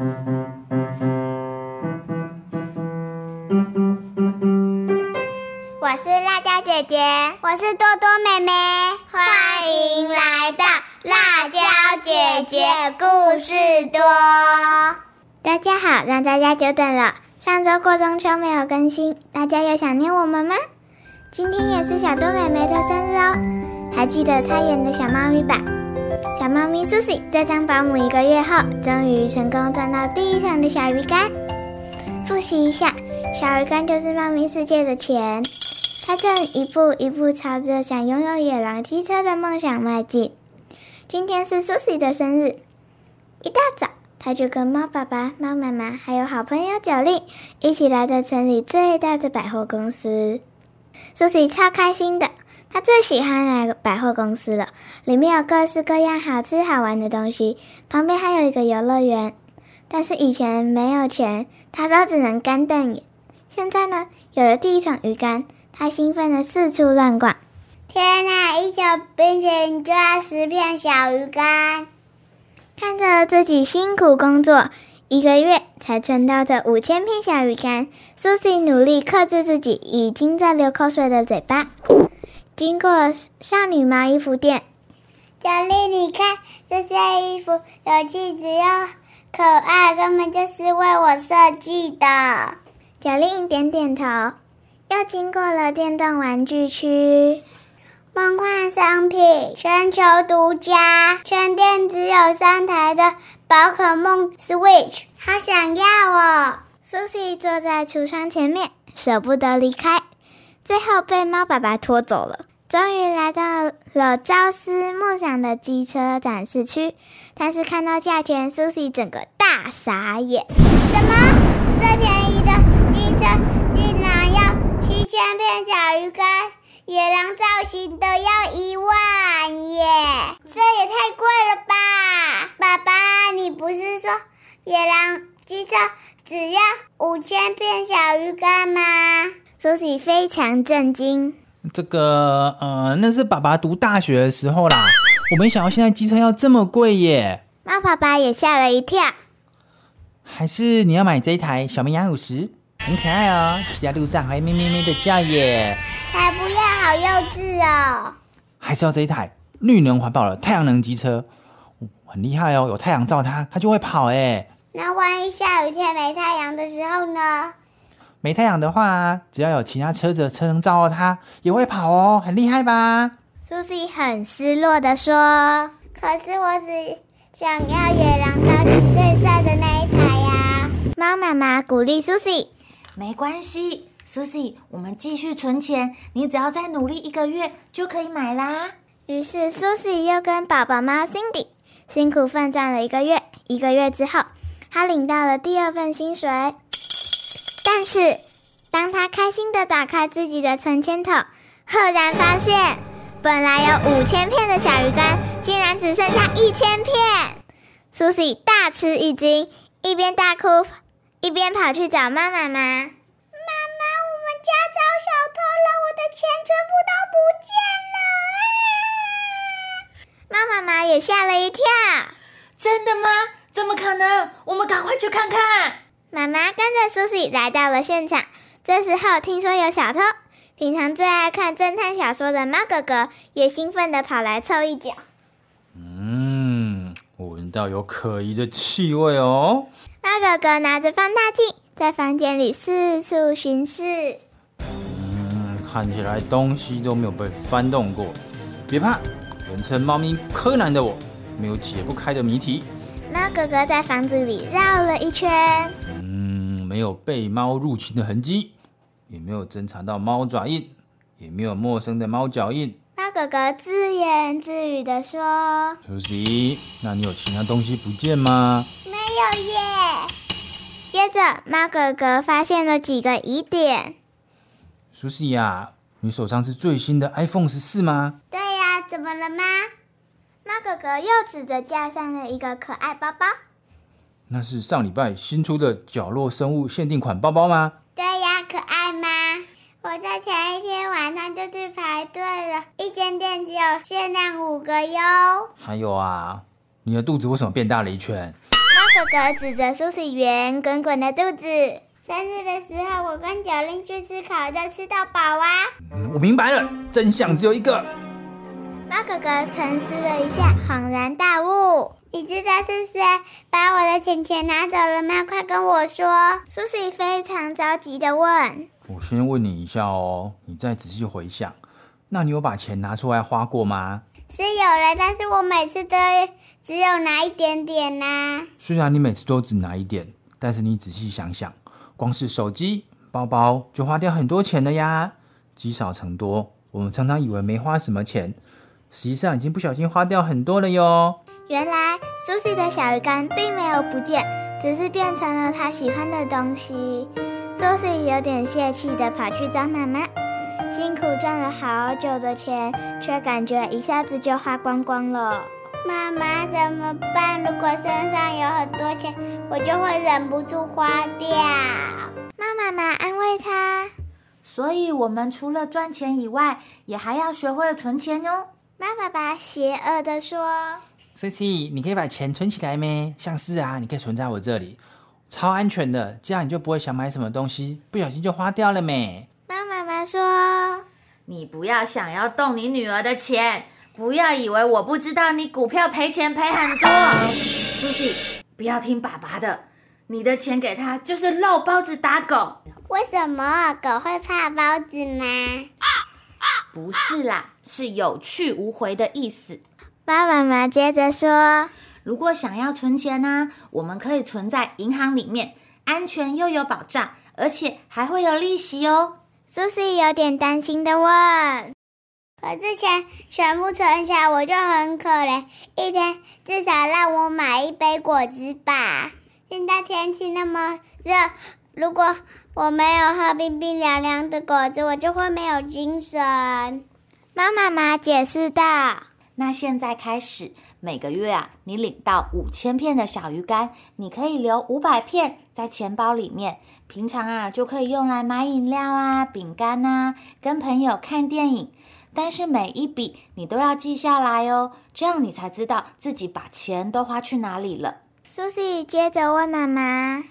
我是辣椒姐姐，我是多多妹妹，欢迎来到辣椒姐姐故事多。大家好，让大家久等了。上周过中秋没有更新，大家有想念我们吗？今天也是小多妹妹的生日哦，还记得她演的小猫咪吧？小猫咪 Susie 在当保姆一个月后，终于成功赚到第一桶的小鱼干。复习一下，小鱼干就是猫咪世界的钱。它正一步一步朝着想拥有野狼机车的梦想迈进。今天是 Susie 的生日，一大早，他就跟猫爸爸、猫妈妈还有好朋友九令一起来到城里最大的百货公司。Susie 超开心的，他最喜欢来百货公司了，里面有各式各样好吃好玩的东西，旁边还有一个游乐园。但是以前没有钱，他都只能干瞪眼。现在呢，有了第一桶鱼干。他兴奋的四处乱逛。天哪！一小冰淇淋就要十片小鱼干。看着自己辛苦工作一个月才存到的五千片小鱼干，Susie 努力克制自己已经在流口水的嘴巴。经过少女毛衣服店，小丽，你看这件衣服有气质又可爱，根本就是为我设计的。小丽点点头。又经过了电动玩具区，梦幻商品，全球独家，全店只有三台的宝可梦 Switch，好想要哦！Susie 坐在橱窗前面，舍不得离开，最后被猫爸爸拖走了。终于来到了朝思暮想的机车展示区，但是看到价钱，Susie 整个大傻眼。什么？最便宜的机车竟然要七？千片小鱼干，野狼造型的要一万耶，这也太贵了吧！爸爸，你不是说野狼机车只要五千片小鱼干吗？苏西非常震惊。这个，呃，那是爸爸读大学的时候啦。我没想到现在机车要这么贵耶。猫爸爸也吓了一跳。还是你要买这一台小绵羊五十？很可爱哦，骑在路上还咩咩咩的叫耶！才不要，好幼稚哦！还是要这一台绿能环保的太阳能机车，很厉害哦，有太阳照它，它就会跑哎。那万一下雨天没太阳的时候呢？没太阳的话，只要有其他车子的车灯照到它，也会跑哦，很厉害吧？Susie 很失落的说：“可是我只想要野狼造型最帅的那一台呀！”猫妈妈鼓励 Susie。没关系，Susie，我们继续存钱，你只要再努力一个月就可以买啦。于是 Susie 又跟宝宝猫 Cindy 辛苦奋战了一个月。一个月之后，他领到了第二份薪水。但是，当他开心的打开自己的存钱筒，赫然发现，本来有五千片的小鱼干，竟然只剩下一千片。Susie 大吃一惊，一边大哭。一边跑去找妈妈妈，妈妈，我们家遭小偷了，我的钱全部都不见了！妈妈妈也吓了一跳，真的吗？怎么可能？我们赶快去看看。妈妈跟着苏西来到了现场，这时候听说有小偷，平常最爱看侦探小说的猫哥哥也兴奋地跑来凑一脚。嗯，我闻到有可疑的气味哦。猫哥哥拿着放大镜在房间里四处巡视。嗯，看起来东西都没有被翻动过。别怕，人称猫咪柯南的我，没有解不开的谜题。猫哥哥在房子里绕了一圈。嗯，没有被猫入侵的痕迹，也没有侦查到猫爪印，也没有陌生的猫脚印。猫哥哥自言自语的说：“苏西，那你有其他东西不见吗？”没有耶！接着，猫哥哥发现了几个疑点。苏西呀，你手上是最新的 iPhone 十四吗？对呀，怎么了吗？猫哥哥又指着架上的一个可爱包包。那是上礼拜新出的角落生物限定款包包吗？对呀，可爱吗？我在前一天晚上就去排队了，一间店只有限量五个哟。还有啊，你的肚子为什么变大了一圈？猫哥哥指着苏西圆滚滚的肚子。生日的时候，我跟九令去吃烤肉，吃到饱啊！我明白了，真相只有一个。猫哥哥沉思了一下，恍然大悟：“你知道是谁把我的钱钱拿走了吗？快跟我说！”苏西非常着急的问：“我先问你一下哦，你再仔细回想，那你有把钱拿出来花过吗？”“是有了，但是我每次都只有拿一点点呐。”“虽然你每次都只拿一点，但是你仔细想想。”光是手机、包包就花掉很多钱了呀，积少成多。我们常常以为没花什么钱，实际上已经不小心花掉很多了哟。原来苏西的小鱼干并没有不见，只是变成了他喜欢的东西。苏西有点泄气的跑去找妈妈，辛苦赚了好久的钱，却感觉一下子就花光光了。妈妈怎么办？如果身上有很多钱，我就会忍不住花掉。猫妈妈安慰他。所以，我们除了赚钱以外，也还要学会存钱哟。猫爸爸邪恶的说：“C C，你可以把钱存起来没？像是啊，你可以存在我这里，超安全的，这样你就不会想买什么东西，不小心就花掉了没？”妈妈妈说：“你不要想要动你女儿的钱。”不要以为我不知道你股票赔钱赔很多，苏西，不要听爸爸的，你的钱给他就是肉包子打狗。为什么狗会怕包子吗？不是啦，是有去无回的意思。爸爸妈妈接着说，如果想要存钱呢，我们可以存在银行里面，安全又有保障，而且还会有利息哦。苏西有点担心的问。可之前全部存起来，我就很可怜，一天至少让我买一杯果汁吧。现在天气那么热，如果我没有喝冰冰凉凉的果汁，我就会没有精神。猫妈妈解释道：“那现在开始，每个月啊，你领到五千片的小鱼干，你可以留五百片在钱包里面，平常啊就可以用来买饮料啊、饼干啊，跟朋友看电影。”但是每一笔你都要记下来哦，这样你才知道自己把钱都花去哪里了。苏西接着问妈妈：“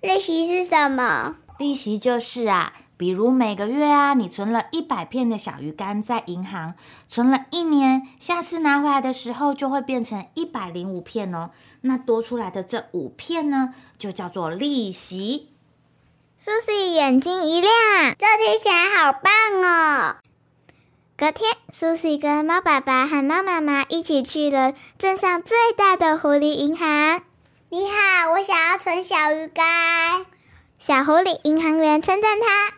利息是什么？”利息就是啊，比如每个月啊，你存了一百片的小鱼干在银行，存了一年，下次拿回来的时候就会变成一百零五片哦。那多出来的这五片呢，就叫做利息。苏西眼睛一亮，这听起来好棒哦！隔天，苏西跟猫爸爸和猫妈妈一起去了镇上最大的狐狸银行。你好，我想要存小鱼干。小狐狸银行员称赞他：“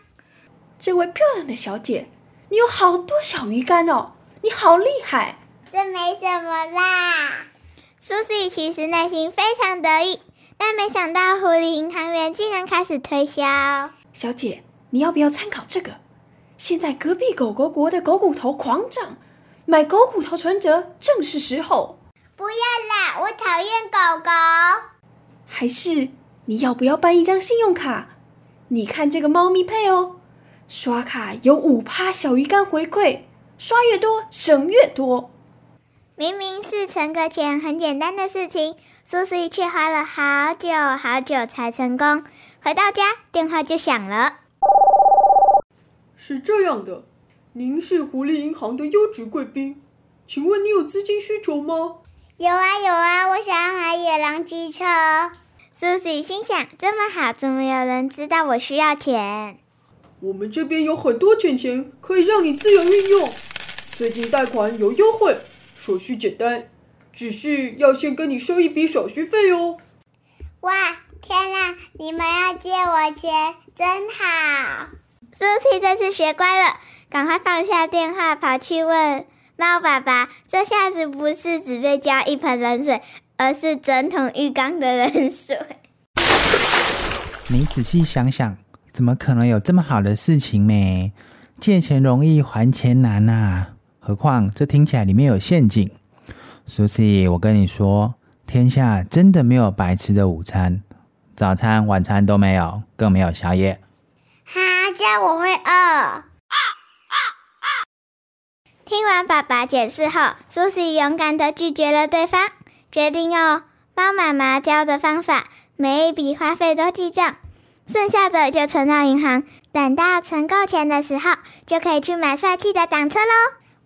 这位漂亮的小姐，你有好多小鱼干哦，你好厉害！”这没什么啦。苏西其实内心非常得意，但没想到狐狸银行员竟然开始推销。小姐，你要不要参考这个？现在隔壁狗狗国的狗骨头狂涨，买狗骨头存折正是时候。不要啦，我讨厌狗狗。还是你要不要办一张信用卡？你看这个猫咪配哦，刷卡有五趴小鱼干回馈，刷越多省越多。明明是存个钱很简单的事情，苏西却花了好久好久才成功。回到家，电话就响了。是这样的，您是狐狸银行的优质贵宾，请问你有资金需求吗？有啊有啊，我想要买野狼机车。Susie 心想：这么好，怎么有人知道我需要钱？我们这边有很多钱钱可以让你自由运用，最近贷款有优惠，手续简单，只是要先跟你收一笔手续费哦。哇，天哪！你们要借我钱，真好。Susie 这次学乖了，赶快放下电话，跑去问猫爸爸：“这下子不是只被浇一盆冷水，而是整桶浴缸的冷水。”你仔细想想，怎么可能有这么好的事情呢？借钱容易还钱难呐，何况这听起来里面有陷阱。苏西，我跟你说，天下真的没有白吃的午餐，早餐、晚餐都没有，更没有宵夜。哈，这样我会饿。听完爸爸解释后，苏西勇敢地拒绝了对方，决定用帮妈妈教的方法，每一笔花费都记账，剩下的就存到银行，等到存够钱的时候，就可以去买帅气的挡车喽。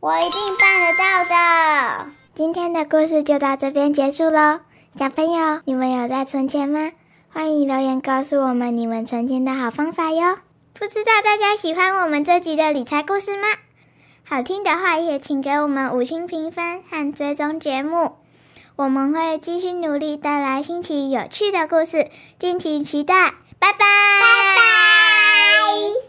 我一定办得到的。今天的故事就到这边结束喽。小朋友，你们有在存钱吗？欢迎留言告诉我们你们存钱的好方法哟。不知道大家喜欢我们这集的理财故事吗？好听的话也请给我们五星评分和追踪节目。我们会继续努力带来新奇有趣的故事敬请期待拜拜。拜拜。